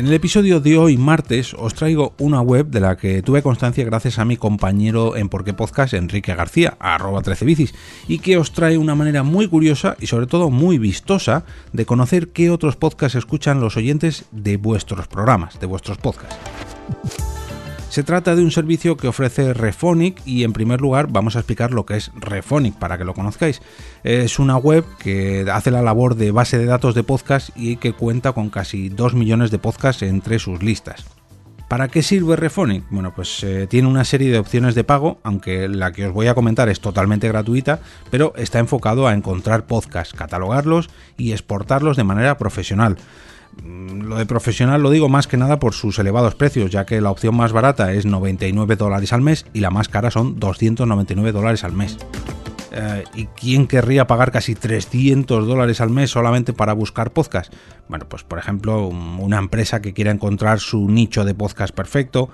En el episodio de hoy, martes, os traigo una web de la que tuve constancia gracias a mi compañero en Porqué Podcast, Enrique García, arroba 13 bicis, y que os trae una manera muy curiosa y sobre todo muy vistosa de conocer qué otros podcasts escuchan los oyentes de vuestros programas, de vuestros podcasts. Se trata de un servicio que ofrece Refonic y en primer lugar vamos a explicar lo que es Refonic para que lo conozcáis. Es una web que hace la labor de base de datos de podcast y que cuenta con casi 2 millones de podcasts entre sus listas. ¿Para qué sirve Refonic? Bueno, pues eh, tiene una serie de opciones de pago, aunque la que os voy a comentar es totalmente gratuita, pero está enfocado a encontrar podcasts, catalogarlos y exportarlos de manera profesional. Mm, lo de profesional lo digo más que nada por sus elevados precios, ya que la opción más barata es 99 dólares al mes y la más cara son 299 dólares al mes. Eh, ¿Y quién querría pagar casi 300 dólares al mes solamente para buscar podcast? Bueno, pues por ejemplo, una empresa que quiera encontrar su nicho de podcast perfecto,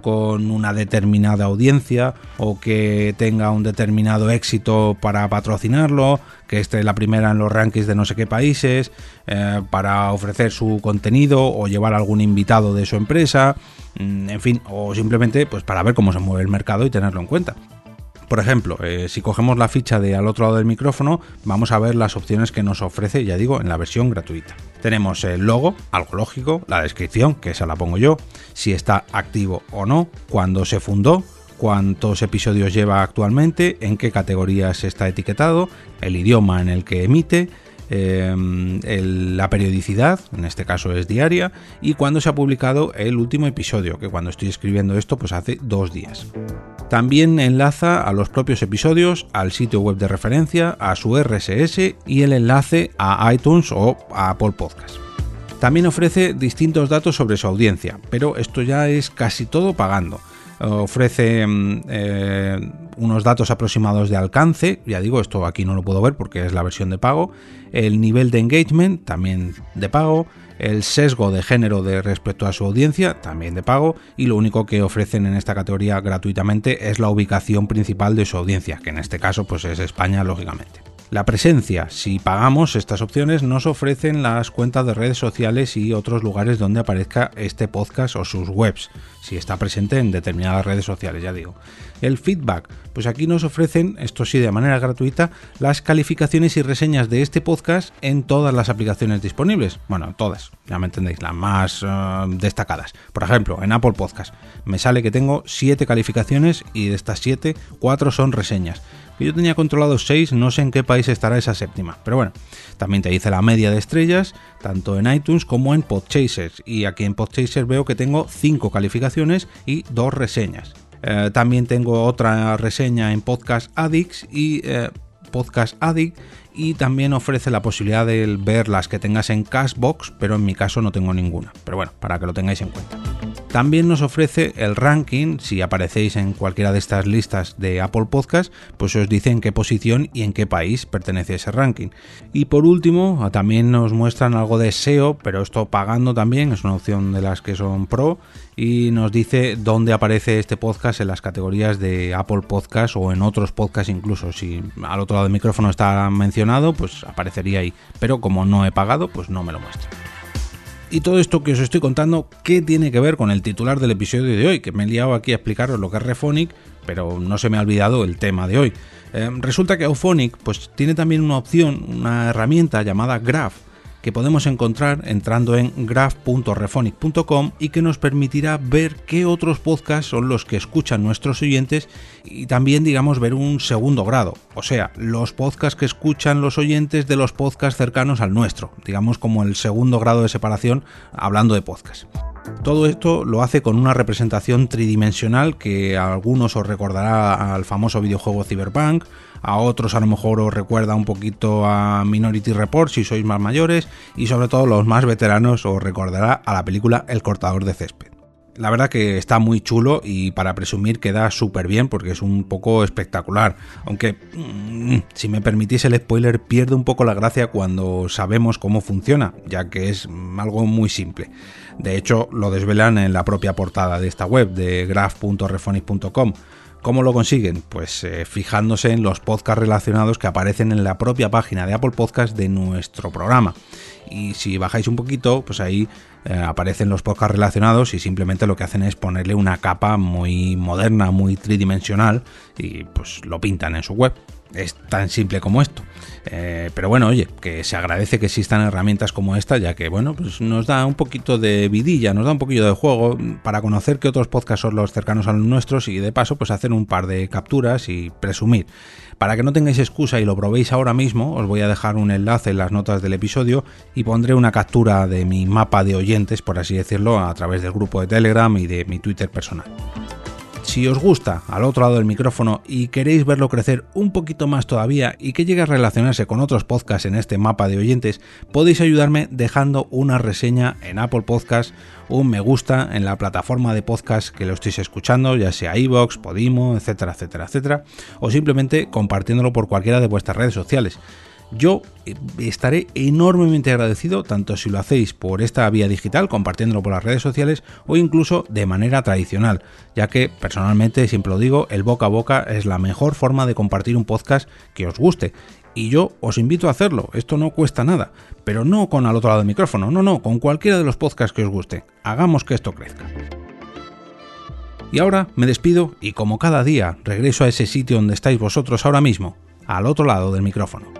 con una determinada audiencia o que tenga un determinado éxito para patrocinarlo, que esté la primera en los rankings de no sé qué países, eh, para ofrecer su contenido o llevar algún invitado de su empresa, mm, en fin, o simplemente pues para ver cómo se mueve el mercado y tenerlo en cuenta. Por ejemplo, eh, si cogemos la ficha de al otro lado del micrófono, vamos a ver las opciones que nos ofrece, ya digo, en la versión gratuita. Tenemos el logo, algo lógico, la descripción, que esa la pongo yo, si está activo o no, cuándo se fundó, cuántos episodios lleva actualmente, en qué categorías está etiquetado, el idioma en el que emite, Em, la periodicidad, en este caso es diaria, y cuando se ha publicado el último episodio, que cuando estoy escribiendo esto pues hace dos días. También enlaza a los propios episodios, al sitio web de referencia, a su RSS y el enlace a iTunes o a Apple Podcast. También ofrece distintos datos sobre su audiencia, pero esto ya es casi todo pagando ofrece mm, eh, unos datos aproximados de alcance, ya digo, esto aquí no lo puedo ver porque es la versión de pago, el nivel de engagement también de pago, el sesgo de género de respecto a su audiencia también de pago y lo único que ofrecen en esta categoría gratuitamente es la ubicación principal de su audiencia, que en este caso pues es España lógicamente. La presencia, si pagamos estas opciones, nos ofrecen las cuentas de redes sociales y otros lugares donde aparezca este podcast o sus webs, si está presente en determinadas redes sociales, ya digo. El feedback, pues aquí nos ofrecen, esto sí de manera gratuita, las calificaciones y reseñas de este podcast en todas las aplicaciones disponibles. Bueno, todas, ya me entendéis, las más eh, destacadas. Por ejemplo, en Apple Podcast me sale que tengo 7 calificaciones y de estas 7, 4 son reseñas yo tenía controlado 6, no sé en qué país estará esa séptima. Pero bueno, también te dice la media de estrellas, tanto en iTunes como en Podchasers. Y aquí en Podchasers veo que tengo 5 calificaciones y 2 reseñas. Eh, también tengo otra reseña en Podcast Addicts y eh, Podcast Addict y también ofrece la posibilidad de ver las que tengas en Cashbox, pero en mi caso no tengo ninguna. Pero bueno, para que lo tengáis en cuenta. También nos ofrece el ranking, si aparecéis en cualquiera de estas listas de Apple Podcast, pues os dice en qué posición y en qué país pertenece ese ranking. Y por último, también nos muestran algo de SEO, pero esto pagando también, es una opción de las que son pro, y nos dice dónde aparece este podcast en las categorías de Apple Podcast o en otros podcasts incluso. Si al otro lado del micrófono está mencionado, pues aparecería ahí. Pero como no he pagado, pues no me lo muestra. Y todo esto que os estoy contando, ¿qué tiene que ver con el titular del episodio de hoy? Que me he liado aquí a explicaros lo que es Refonic, pero no se me ha olvidado el tema de hoy. Eh, resulta que Auphonic pues, tiene también una opción, una herramienta llamada Graph, que podemos encontrar entrando en graph.refonic.com y que nos permitirá ver qué otros podcasts son los que escuchan nuestros oyentes y también digamos ver un segundo grado, o sea, los podcasts que escuchan los oyentes de los podcasts cercanos al nuestro, digamos como el segundo grado de separación hablando de podcasts. Todo esto lo hace con una representación tridimensional que a algunos os recordará al famoso videojuego Cyberpunk, a otros a lo mejor os recuerda un poquito a Minority Report si sois más mayores y sobre todo los más veteranos os recordará a la película El cortador de césped. La verdad que está muy chulo y para presumir queda súper bien porque es un poco espectacular. Aunque, mm, si me permitís el spoiler, pierde un poco la gracia cuando sabemos cómo funciona, ya que es algo muy simple. De hecho, lo desvelan en la propia portada de esta web, de graph.refonic.com. ¿Cómo lo consiguen? Pues eh, fijándose en los podcasts relacionados que aparecen en la propia página de Apple Podcast de nuestro programa. Y si bajáis un poquito, pues ahí eh, aparecen los podcasts relacionados y simplemente lo que hacen es ponerle una capa muy moderna, muy tridimensional y pues lo pintan en su web. Es tan simple como esto. Eh, pero bueno, oye, que se agradece que existan herramientas como esta, ya que bueno, pues nos da un poquito de vidilla, nos da un poquito de juego para conocer que otros podcasts son los cercanos a los nuestros y de paso pues hacer un par de capturas y presumir. Para que no tengáis excusa y lo probéis ahora mismo, os voy a dejar un enlace en las notas del episodio y pondré una captura de mi mapa de oyentes, por así decirlo, a través del grupo de Telegram y de mi Twitter personal. Si os gusta al otro lado del micrófono y queréis verlo crecer un poquito más todavía y que llegue a relacionarse con otros podcasts en este mapa de oyentes, podéis ayudarme dejando una reseña en Apple Podcasts, un me gusta en la plataforma de podcast que lo estéis escuchando, ya sea iVoox, Podimo, etcétera, etcétera, etcétera, o simplemente compartiéndolo por cualquiera de vuestras redes sociales. Yo eh, estaré enormemente agradecido tanto si lo hacéis por esta vía digital, compartiéndolo por las redes sociales, o incluso de manera tradicional, ya que personalmente, siempre lo digo, el boca a boca es la mejor forma de compartir un podcast que os guste. Y yo os invito a hacerlo, esto no cuesta nada, pero no con al otro lado del micrófono, no, no, con cualquiera de los podcasts que os guste. Hagamos que esto crezca. Y ahora me despido y como cada día regreso a ese sitio donde estáis vosotros ahora mismo, al otro lado del micrófono.